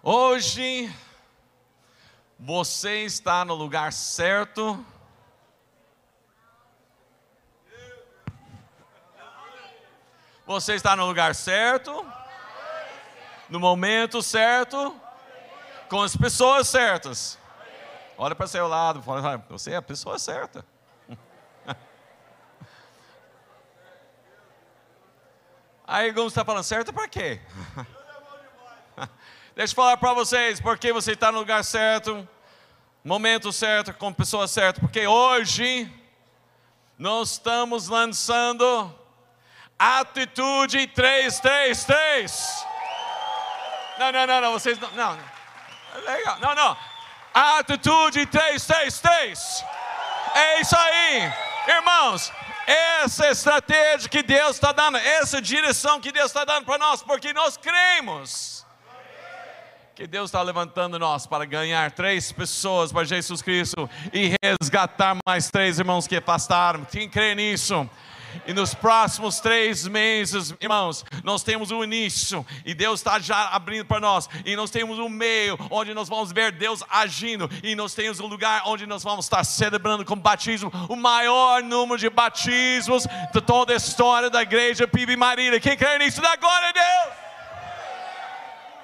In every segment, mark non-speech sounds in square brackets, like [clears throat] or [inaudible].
Hoje você está no lugar certo. Você está no lugar certo, no momento certo, com as pessoas certas. Olha para seu lado, fala, você é a pessoa certa. [laughs] Aí alguns está falando, certo para quê? [laughs] Deixa eu falar para vocês, porque você está no lugar certo, momento certo, com pessoa certa, porque hoje nós estamos lançando Atitude 333. Não, não, não, não, vocês não, não. Legal, não, não. Atitude 333. É isso aí, irmãos. Essa é estratégia que Deus está dando, essa direção que Deus está dando para nós, porque nós cremos que Deus está levantando nós para ganhar três pessoas para Jesus Cristo e resgatar mais três irmãos que afastaram. Quem crê nisso? E nos próximos três meses, irmãos, nós temos o um início, e Deus está já abrindo para nós, e nós temos um meio onde nós vamos ver Deus agindo, e nós temos um lugar onde nós vamos estar celebrando com batismo o maior número de batismos de toda a história da igreja Pibe Marília. Quem crê nisso, dá glória a Deus!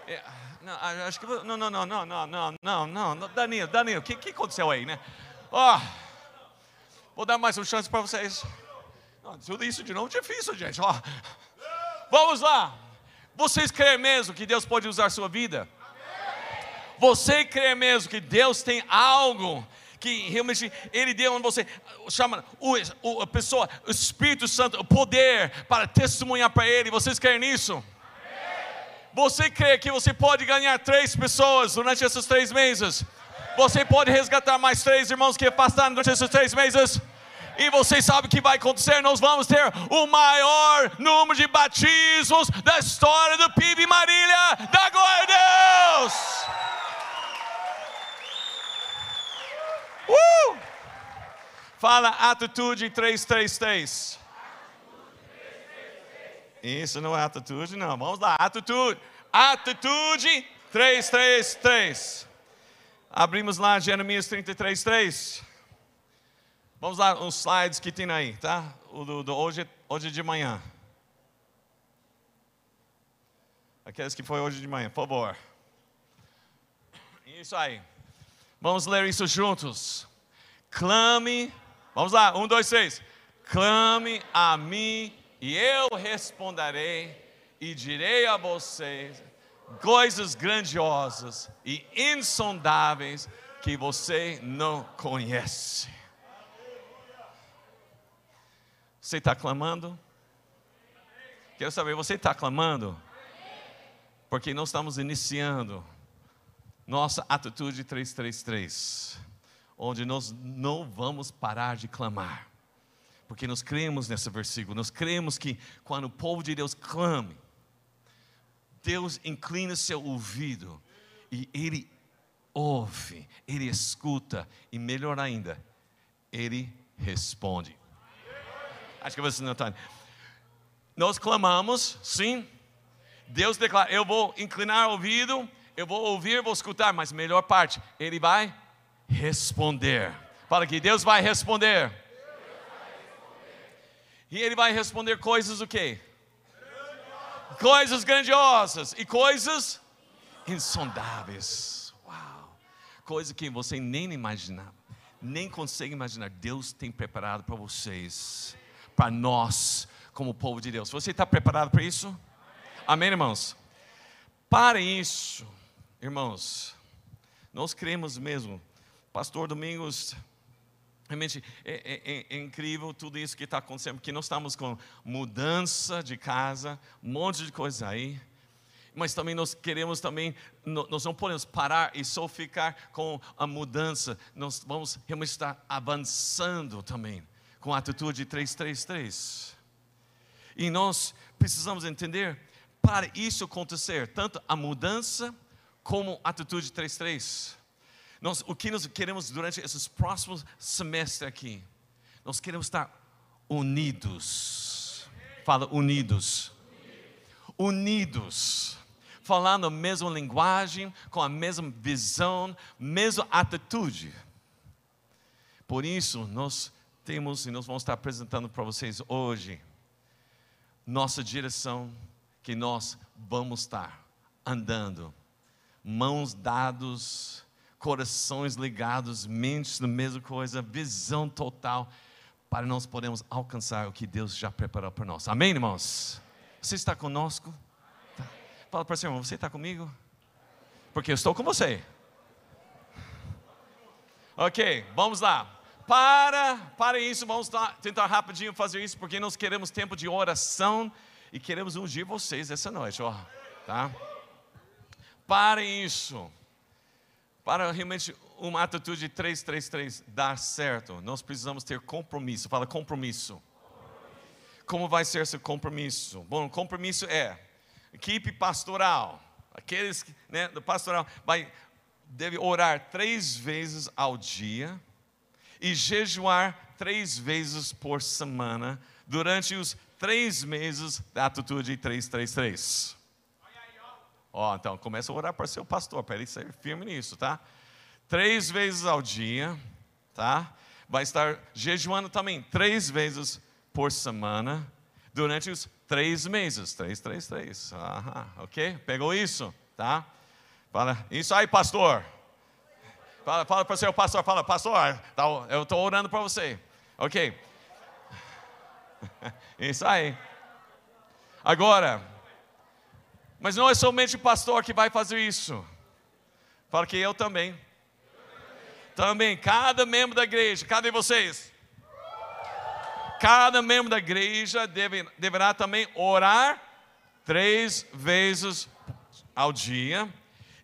É, não, acho que. Não, não, não, não, não, não, não. Danilo, Danilo, o que, que aconteceu aí, né? Ó, oh, vou dar mais uma chance para vocês. Não, tudo isso de novo é difícil, gente. Ó. Vamos lá. Vocês creem mesmo que Deus pode usar sua vida? Você crê mesmo que Deus tem algo que realmente Ele deu a você, chama o, a pessoa, o Espírito Santo, o poder para testemunhar para Ele. Vocês creem nisso? Você crê que você pode ganhar três pessoas durante esses três meses? Você pode resgatar mais três irmãos que afastaram durante esses três meses? E vocês sabem o que vai acontecer? Nós vamos ter o maior número de batismos da história do PIB Marília. Da glória a Deus! Uh! Fala atitude 333. Isso não é atitude, não. Vamos lá, atitude. Atitude 333. Abrimos lá Jeremias 33, 3. Vamos lá, os slides que tem aí, tá? O do, do hoje, hoje de manhã. Aqueles que foi hoje de manhã, por favor. Isso aí. Vamos ler isso juntos. Clame. Vamos lá, um, dois, três. Clame a mim e eu responderei e direi a vocês coisas grandiosas e insondáveis que você não conhece. Você está clamando? Quero saber, você está clamando? Porque nós estamos iniciando nossa atitude 333, onde nós não vamos parar de clamar, porque nós cremos nesse versículo, nós cremos que quando o povo de Deus clame, Deus inclina seu ouvido e Ele ouve, Ele escuta e melhor ainda, Ele responde. Acho que você não está. Nós clamamos, sim. Deus declara: Eu vou inclinar o ouvido, eu vou ouvir, vou escutar, mas melhor parte, Ele vai responder. Fala que Deus vai responder. E Ele vai responder coisas o quê? Grandiosas. Coisas grandiosas e coisas insondáveis. Uau! Coisa que você nem imaginava, nem consegue imaginar. Deus tem preparado para vocês para nós, como povo de Deus. Você está preparado para isso? Amém, irmãos? Para isso, irmãos, nós cremos mesmo. Pastor Domingos, realmente é, é, é, é incrível tudo isso que está acontecendo, porque nós estamos com mudança de casa, um monte de coisa aí mas também nós queremos também, nós não podemos parar e só ficar com a mudança, nós vamos realmente estar avançando também com a atitude 333. E nós precisamos entender, para isso acontecer, tanto a mudança como a atitude 33. Nós, o que nós queremos durante esses próximos semestres aqui, nós queremos estar unidos. Fala unidos. Unidos falando a mesma linguagem, com a mesma visão, mesma atitude. Por isso, nós temos e nós vamos estar apresentando para vocês hoje nossa direção que nós vamos estar andando, mãos dados, corações ligados, mentes na mesma coisa, visão total, para nós podermos alcançar o que Deus já preparou para nós. Amém, irmãos? Você está conosco? Tá. Fala para o seu irmão, você está comigo? Porque eu estou com você. Ok, vamos lá. Para, para isso, vamos tentar rapidinho fazer isso, porque nós queremos tempo de oração e queremos ungir vocês essa noite, ó, tá? Para isso, para realmente uma atitude 333 dar certo, nós precisamos ter compromisso. Fala compromisso. Como vai ser esse compromisso? Bom, compromisso é equipe pastoral, aqueles né, do pastoral vai deve orar três vezes ao dia e jejuar três vezes por semana durante os três meses da atitude 333. Ó, então começa a orar para seu pastor, para ele ser firme nisso, tá? Três vezes ao dia, tá? Vai estar jejuando também três vezes por semana durante os três meses. Três, três, três. Aham, ok? Pegou isso, tá? Fala, isso aí, pastor. Fala, fala para o seu pastor, fala, pastor, tá, eu estou orando para você. Ok. [laughs] Isso aí. Agora, mas não é somente o pastor que vai fazer isso. Fala que eu também. Também, cada membro da igreja, cada de vocês. Cada membro da igreja deve, deverá também orar três vezes ao dia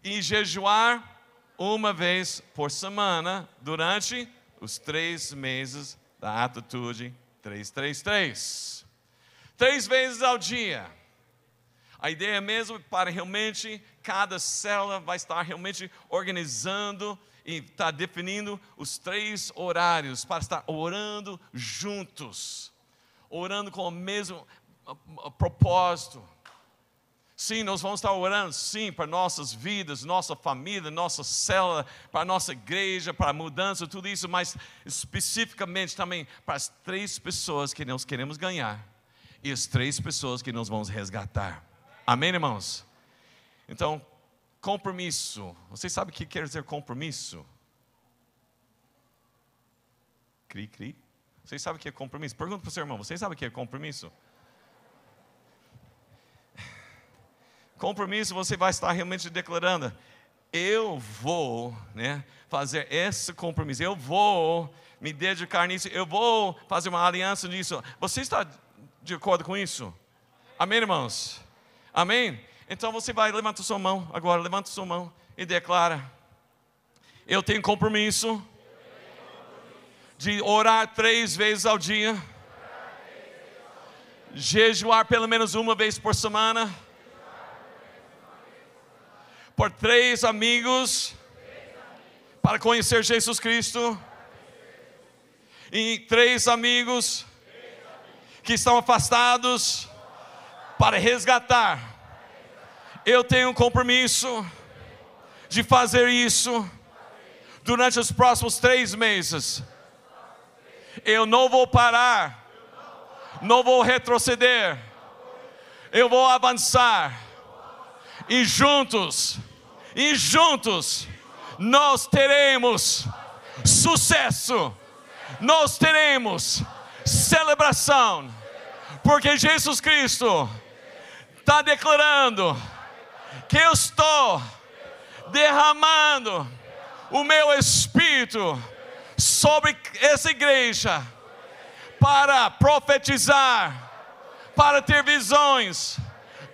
e jejuar uma vez por semana durante os três meses da atitude 333. Três vezes ao dia. A ideia é mesmo para realmente cada célula vai estar realmente organizando e está definindo os três horários para estar orando juntos, orando com o mesmo propósito. Sim, nós vamos estar orando, sim, para nossas vidas, nossa família, nossa célula, para nossa igreja, para a mudança, tudo isso, mas especificamente também para as três pessoas que nós queremos ganhar e as três pessoas que nós vamos resgatar. Amém, irmãos? Então, compromisso. Vocês sabem o que quer dizer compromisso? Cri, cri. Vocês sabem o que é compromisso? Pergunta para o seu irmão, vocês sabem o que é compromisso? Compromisso você vai estar realmente declarando, eu vou né, fazer esse compromisso, eu vou me dedicar nisso, eu vou fazer uma aliança nisso. Você está de acordo com isso? Amém, irmãos? Amém? Então você vai, levanta sua mão agora, levanta sua mão e declara: Eu tenho compromisso de orar três vezes ao dia, jejuar pelo menos uma vez por semana, por três amigos, para conhecer Jesus Cristo, e três amigos que estão afastados para resgatar. Eu tenho um compromisso de fazer isso durante os próximos três meses. Eu não vou parar, não vou retroceder, eu vou avançar, e juntos, e juntos, nós teremos sucesso, nós teremos celebração, porque Jesus Cristo está declarando que eu estou derramando o meu espírito sobre essa igreja para profetizar, para ter visões,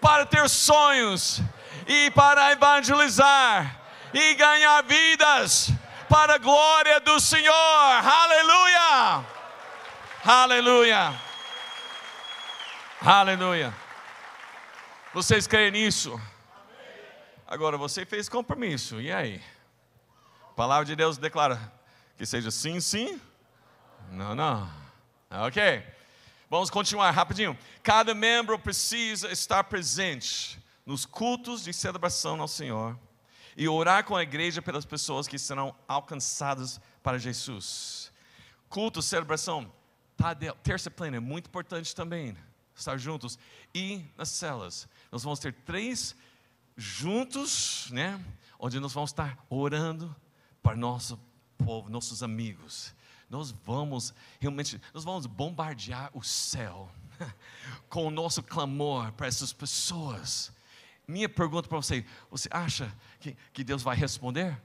para ter sonhos e para evangelizar e ganhar vidas para a glória do Senhor. Aleluia! Aleluia! Aleluia! Vocês creem nisso? Agora, você fez compromisso, e aí? A palavra de Deus declara que seja sim, sim, não, não. Ok. Vamos continuar rapidinho. Cada membro precisa estar presente nos cultos de celebração ao Senhor e orar com a igreja pelas pessoas que serão alcançadas para Jesus. Culto, celebração, terça plena é muito importante também, estar juntos. E nas celas, nós vamos ter três juntos, né? Onde nós vamos estar orando para nosso povo, nossos amigos. Nós vamos realmente, nós vamos bombardear o céu [laughs] com o nosso clamor para essas pessoas. Minha pergunta para você: você acha que, que Deus vai responder?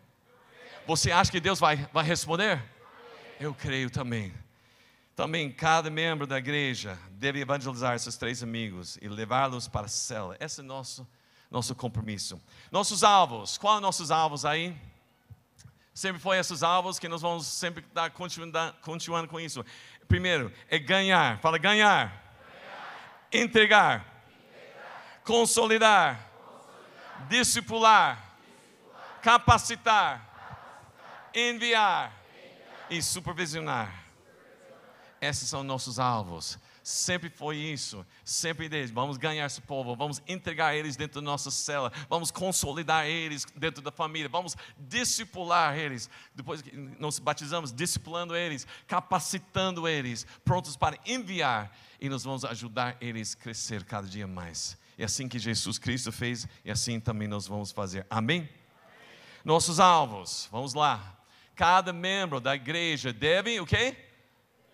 Você acha que Deus vai, vai responder? Eu creio também. Também cada membro da igreja deve evangelizar esses três amigos e levá-los para a cela. Esse é nosso, nosso compromisso. Nossos alvos, quais são nossos alvos aí? Sempre foi esses alvos que nós vamos sempre estar continuando, continuando com isso. Primeiro, é ganhar. Fala ganhar. ganhar. Entregar. Entregar. Consolidar. Consolidar. Discipular. Discipular. Capacitar. Capacitar. Enviar. Enviar. E supervisionar. Esses são nossos alvos. Sempre foi isso, sempre deles. Vamos ganhar esse povo, vamos entregar eles dentro da nossa cela, vamos consolidar eles dentro da família, vamos discipular eles. Depois que nós batizamos, discipulando eles, capacitando eles, prontos para enviar, e nós vamos ajudar eles a crescer cada dia mais. É assim que Jesus Cristo fez, e assim também nós vamos fazer. Amém? Amém. Nossos alvos, vamos lá. Cada membro da igreja deve o quê?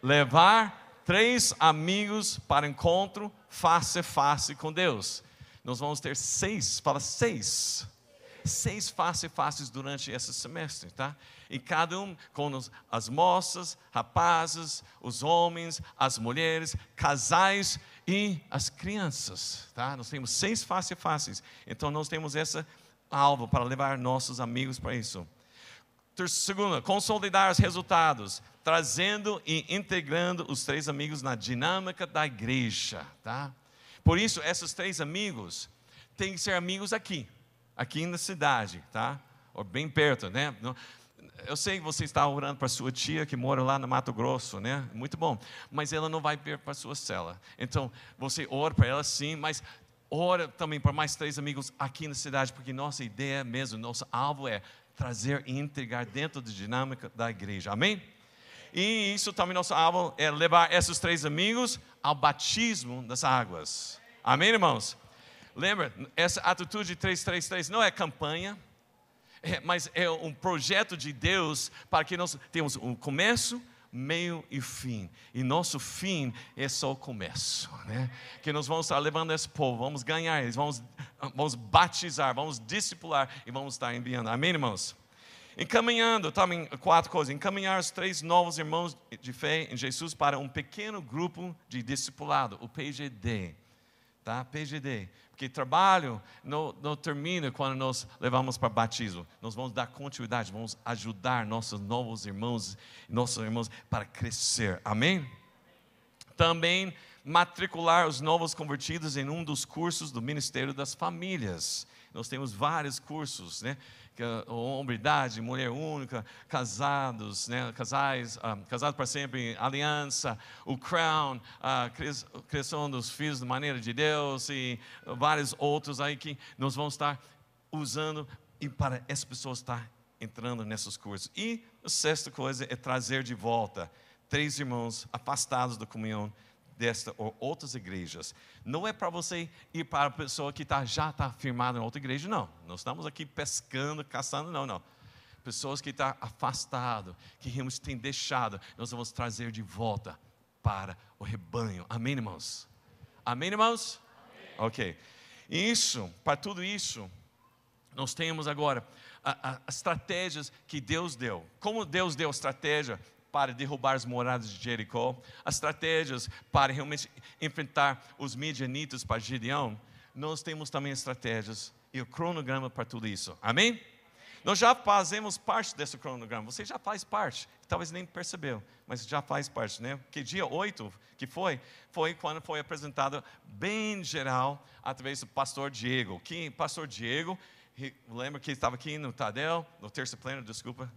Levar três amigos para encontro face a face com Deus. Nós vamos ter seis, fala seis, seis face a faces durante esse semestre, tá? E cada um com as moças, rapazes, os homens, as mulheres, casais e as crianças, tá? Nós temos seis face a faces. Então nós temos essa alvo para levar nossos amigos para isso. Segunda, consolidar os resultados, trazendo e integrando os três amigos na dinâmica da igreja, tá? Por isso, esses três amigos têm que ser amigos aqui, aqui na cidade, tá? Ou bem perto, né? Eu sei que você está orando para sua tia que mora lá no Mato Grosso, né? Muito bom. Mas ela não vai vir para sua cela. Então, você ora para ela sim, mas ora também para mais três amigos aqui na cidade, porque nossa ideia mesmo, nosso alvo é trazer e integrar dentro da dinâmica da igreja. Amém? E isso também nosso alvo é levar esses três amigos ao batismo das águas. Amém, irmãos? Lembra, essa atitude 333 não é campanha, é, mas é um projeto de Deus para que nós tenhamos um começo, meio e fim. E nosso fim é só o começo, né? Que nós vamos estar levando esse povo, vamos ganhar eles, vamos, vamos batizar, vamos discipular e vamos estar enviando. Amém, irmãos? Encaminhando também quatro coisas: encaminhar os três novos irmãos de fé em Jesus para um pequeno grupo de discipulado, o PGD. Tá? PGD. Porque trabalho não, não termina quando nós levamos para batismo. Nós vamos dar continuidade, vamos ajudar nossos novos irmãos, nossos irmãos para crescer. Amém? Também matricular os novos convertidos em um dos cursos do Ministério das Famílias. Nós temos vários cursos, né? É hombridade, mulher única, casados, né, casais, ah, casados para sempre, aliança, o crown, a criação dos filhos da maneira de Deus e vários outros aí que nós vamos estar usando e para essas pessoas estar entrando nesses cursos. E a sexta coisa é trazer de volta três irmãos afastados da comunhão desta ou outras igrejas. Não é para você ir para a pessoa que tá, já está firmada em outra igreja, não. Nós estamos aqui pescando, caçando, não, não. Pessoas que estão tá afastado, que realmente têm deixado, nós vamos trazer de volta para o rebanho. Amém, irmãos? Amém, irmãos? Amém. Ok. Isso, para tudo isso, nós temos agora as estratégias que Deus deu. Como Deus deu estratégia para derrubar as moradas de Jericó, as estratégias para realmente enfrentar os midianitas para Gideão, nós temos também estratégias e o cronograma para tudo isso. Amém? Nós já fazemos parte desse cronograma. Você já faz parte. Talvez nem percebeu, mas já faz parte, né? Que dia 8 que foi, foi quando foi apresentado bem geral através do pastor Diego. Que pastor Diego, lembra que estava aqui no Tadel, no terceiro pleno, desculpa,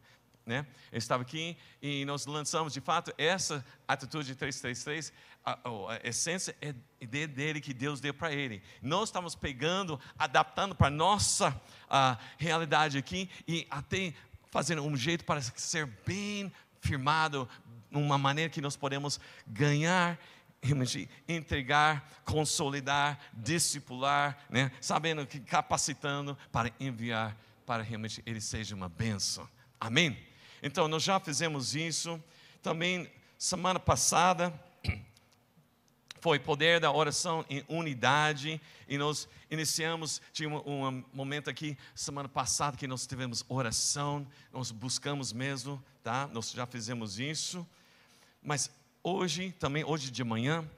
né? Ele estava aqui e nós lançamos, de fato, essa atitude 333, a, a essência é dele que Deus deu para ele. Nós estamos pegando, adaptando para a nossa a, realidade aqui e até fazendo um jeito para ser bem firmado, uma maneira que nós podemos ganhar entregar, consolidar, discipular, né? sabendo que capacitando para enviar para realmente ele seja uma benção. Amém? Então, nós já fizemos isso. Também, semana passada, [clears throat] foi poder da oração em unidade. E nós iniciamos, tinha um, momento aqui, semana passada, que nós tivemos oração. Nós buscamos mesmo, tá? Nós já fizemos isso. Mas hoje, também hoje de manhã,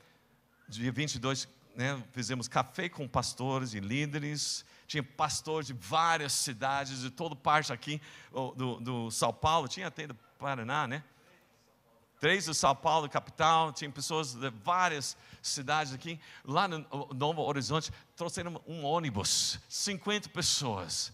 dia 22, né, fizemos café com pastores e líderes tinha pastores de várias cidades, de toda parte aqui do, do São Paulo, tinha até do Paraná, né? Três do São Paulo, capital, tinha pessoas de várias cidades aqui. Lá no Novo Horizonte, trouxeram um ônibus, 50 pessoas.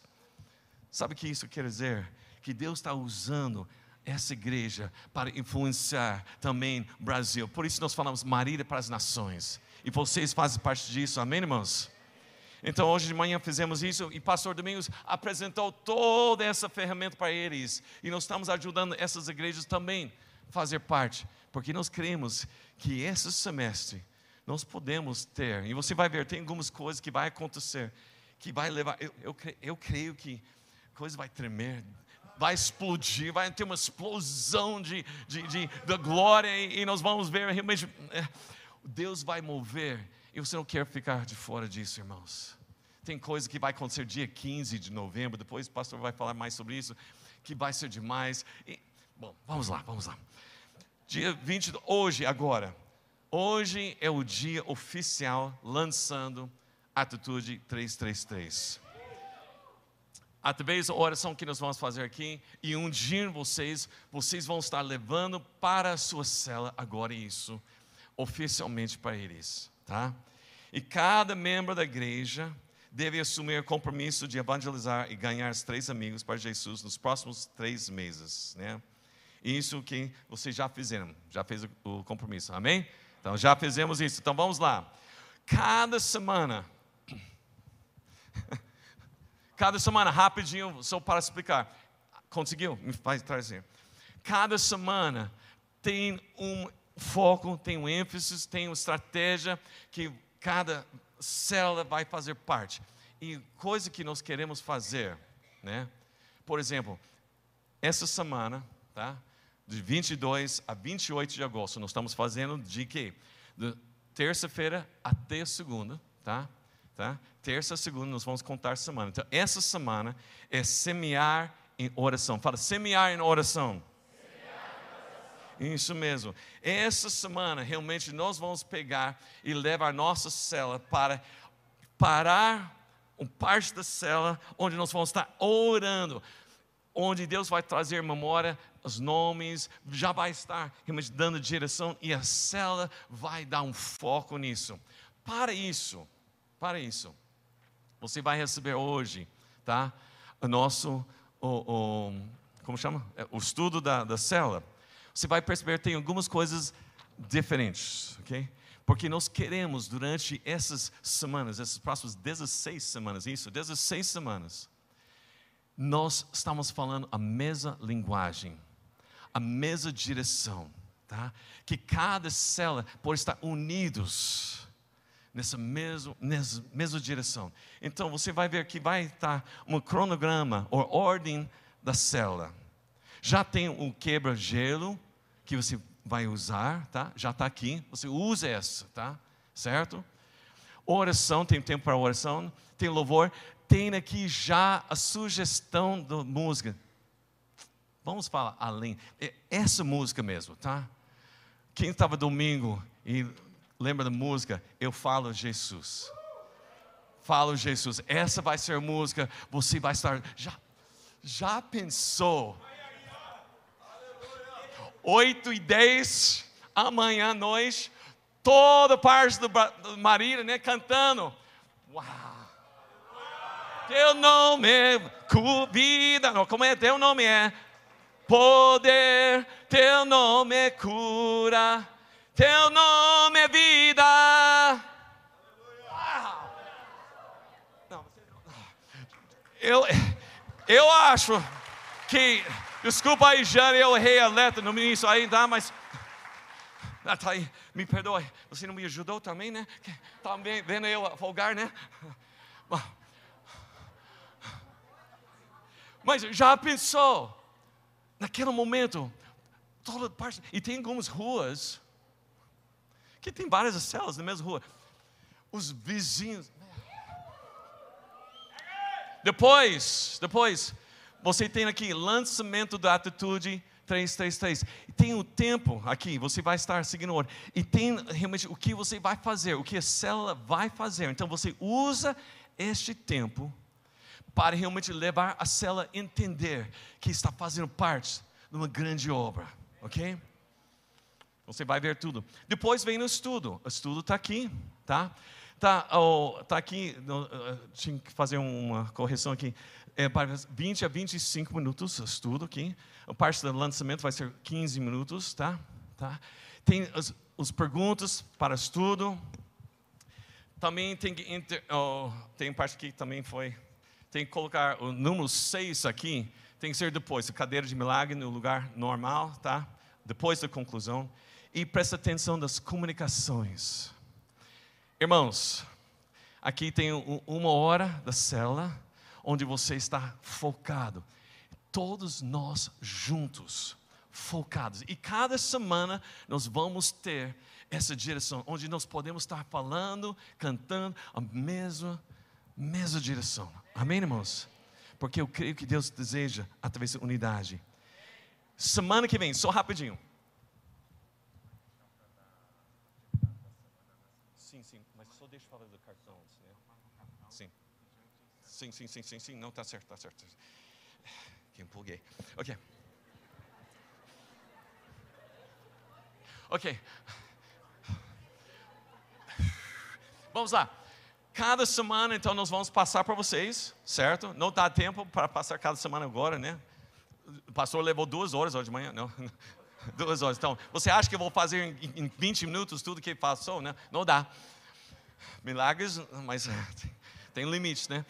Sabe o que isso quer dizer? Que Deus está usando essa igreja para influenciar também o Brasil. Por isso nós falamos Marília para as nações. E vocês fazem parte disso, amém, irmãos? Então, hoje de manhã fizemos isso e pastor Domingos apresentou toda essa ferramenta para eles. E nós estamos ajudando essas igrejas também a fazer parte, porque nós cremos que esse semestre nós podemos ter, e você vai ver, tem algumas coisas que vai acontecer, que vai levar, eu, eu, eu creio que a coisa vai tremer, vai explodir, vai ter uma explosão de, de, de, de glória, e, nós vamos ver realmente, é, Deus vai mover e você não quer ficar de fora disso, irmãos. Tem coisa que vai acontecer dia 15 de novembro, depois o pastor vai falar mais sobre isso, que vai ser demais. E, bom, vamos lá, vamos lá. Dia 20, hoje, agora. Hoje é o dia oficial lançando Atitude 333. Através da oração que nós vamos fazer aqui e ungir vocês, vocês vão estar levando para a sua cela agora isso, oficialmente para eles, tá? E cada membro da igreja deve assumir o compromisso de evangelizar e ganhar os três amigos para Jesus nos próximos três meses, né? Isso que vocês já fizeram, já fez o compromisso, amém? Então já fizemos isso. Então vamos lá. Cada semana, [laughs] cada semana, rapidinho, só para explicar. Conseguiu? Me faz trazer. Cada semana tem um foco, tem um ênfase, tem uma estratégia que cada célula vai fazer parte. E coisa que nós queremos fazer, né? Por exemplo, essa semana, tá? De 22 a 28 de agosto, nós estamos fazendo de quê? De terça-feira até segunda, tá? Tá? Terça, segunda, nós vamos contar semana. Então, essa semana é semear em oração. Fala, semear em oração. Isso mesmo. Essa semana, realmente, nós vamos pegar e levar a nossa cela para parar um parte da cela onde nós vamos estar orando, onde Deus vai trazer memória os nomes, já vai estar realmente dando direção e a cela vai dar um foco nisso. Para isso, para isso, você vai receber hoje, tá? O nosso, o, o como chama? É, o estudo da, da cela você vai perceber que tem algumas coisas diferentes, ok? Porque nós queremos, durante essas semanas, essas próximas 16 semanas, isso, 16 semanas, nós estamos falando a mesma linguagem, a mesma direção, tá? Que cada célula pode estar unidos nessa mesma, nessa mesma direção. Então você vai ver que vai estar um cronograma ou ordem da célula. Já tem o quebra-gelo, que você vai usar, tá? Já está aqui, você usa essa, tá? Certo? Oração, tem tempo para oração, tem louvor, tem aqui já a sugestão da música. Vamos falar além, é essa música mesmo, tá? Quem estava domingo e lembra da música? Eu falo Jesus. Falo Jesus. Essa vai ser música. Você vai estar. Já, já pensou? 8 e 10, amanhã à noite, toda parte do, do Marília, né, cantando. Uau! Teu nome é vida, não, como é? Teu nome é poder, teu nome é cura, teu nome é vida. Não, eu, eu acho que, desculpa aí, Jane, eu errei a letra no início aí, tá? Mas, ah, tá aí, me perdoe, você não me ajudou também, né? Tá vendo eu folgar, né? Mas já pensou, naquele momento, toda parte, e tem algumas ruas, que tem várias celas na mesma rua, os vizinhos. Depois, depois, você tem aqui lançamento da atitude 333. E tem o tempo aqui, você vai estar seguindo o ordem. E tem realmente o que você vai fazer, o que a célula vai fazer. Então você usa este tempo para realmente levar a célula a entender que está fazendo parte de uma grande obra, ok? Você vai ver tudo. Depois vem o estudo. O estudo está aqui, tá? Tá, oh, tá aqui. Uh, tinha que fazer uma correção aqui. É para 20 a 25 minutos estudo aqui. A parte do lançamento vai ser 15 minutos, tá? tá? Tem as, as perguntas para estudo. Também tem que inter, oh, tem parte que também foi tem que colocar o número 6 aqui, tem que ser depois, a cadeira de milagre no lugar normal, tá? Depois da conclusão. E presta atenção das comunicações. Irmãos, aqui tem uma hora da cela onde você está focado. Todos nós juntos, focados. E cada semana nós vamos ter essa direção, onde nós podemos estar falando, cantando a mesma, mesma direção. Amém, irmãos? Porque eu creio que Deus deseja através da unidade. Semana que vem, só rapidinho. Sim, sim, mas só deixa eu falar do cartão antes, né? Sim. Sim, sim, sim, sim, sim. Não, tá certo, tá certo. Que empolguei. Ok. Ok. Vamos lá. Cada semana, então, nós vamos passar para vocês, certo? Não dá tempo para passar cada semana agora, né? O pastor levou duas horas hoje de manhã, não? [laughs] Duas horas. Então, você acha que eu vou fazer em 20 minutos tudo que passou, né? Não dá. Milagres, mas tem limites, né?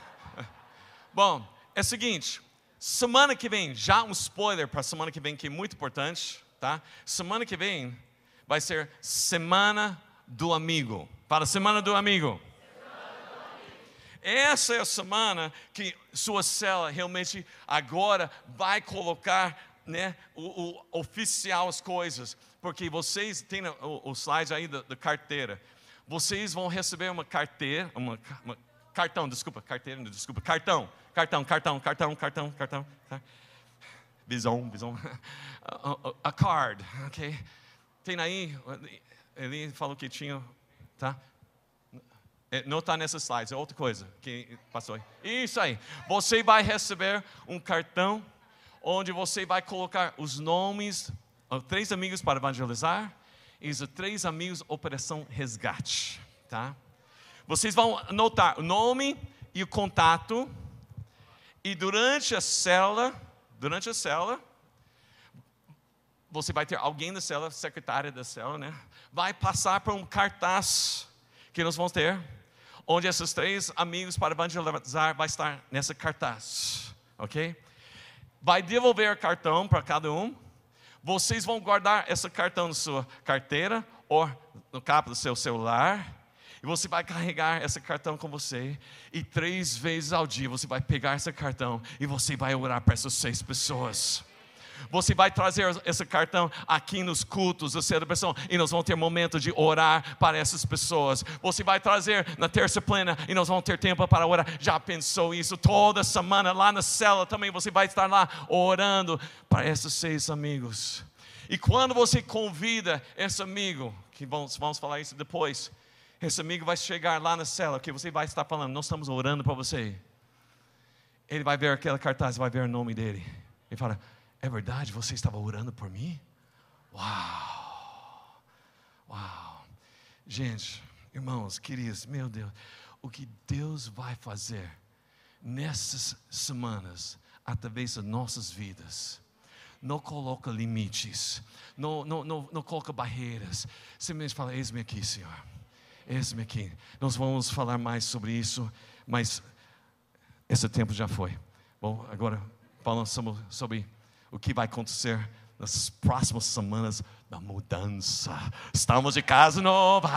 [laughs] Bom, é o seguinte, semana que vem, já um spoiler para semana que vem que é muito importante, tá? Semana que vem vai ser Semana do Amigo. Para semana do amigo. Essa é a semana que sua cela realmente agora vai colocar né, o, o oficial as coisas, porque vocês têm o, o slide aí da, carteira. Vocês vão receber uma carteira, uma, uma, cartão, desculpa, carteira, desculpa, cartão, cartão, cartão, cartão, cartão, cartão, tá? Bison, bison, [laughs] a, a card, ok? Tem aí, ele falou que tinha tá? É, não está nessa slide, é outra coisa que passou aí. Isso aí. Você vai receber um cartão onde você vai colocar os nomes, três amigos para evangelizar os três amigos Operação Resgate, tá? Vocês vão anotar o nome e o contato e durante a célula, durante a célula, você vai ter alguém da célula, secretária da célula, né? Vai passar por um cartaz que nós vamos ter, onde esses três amigos para evangelizar vai estar nessa cartaz, ok? Vai devolver o cartão para cada um. Vocês vão guardar esse cartão na sua carteira ou no cabo do seu celular. E você vai carregar esse cartão com você. E três vezes ao dia você vai pegar esse cartão e você vai orar para essas seis pessoas. Você vai trazer esse cartão aqui nos cultos da celebração e nós vamos ter momento de orar para essas pessoas. Você vai trazer na terça plena e nós vamos ter tempo para orar. Já pensou isso? Toda semana lá na cela também você vai estar lá orando para esses seis amigos. E quando você convida esse amigo, que vamos, vamos falar isso depois, esse amigo vai chegar lá na cela, que você vai estar falando, nós estamos orando para você. Ele vai ver aquela cartaz, vai ver o nome dele. Ele fala, é verdade, você estava orando por mim? Uau! Uau! Gente, irmãos, queridos, meu Deus, o que Deus vai fazer nessas semanas através das nossas vidas. Não coloca limites, não, não, não, não coloca barreiras. Simplesmente fala: Eis-me aqui, Senhor. Eis-me aqui. Nós vamos falar mais sobre isso, mas esse tempo já foi. Bom, agora falando sobre, sobre o que vai acontecer nas próximas semanas da mudança. Estamos de casa nova.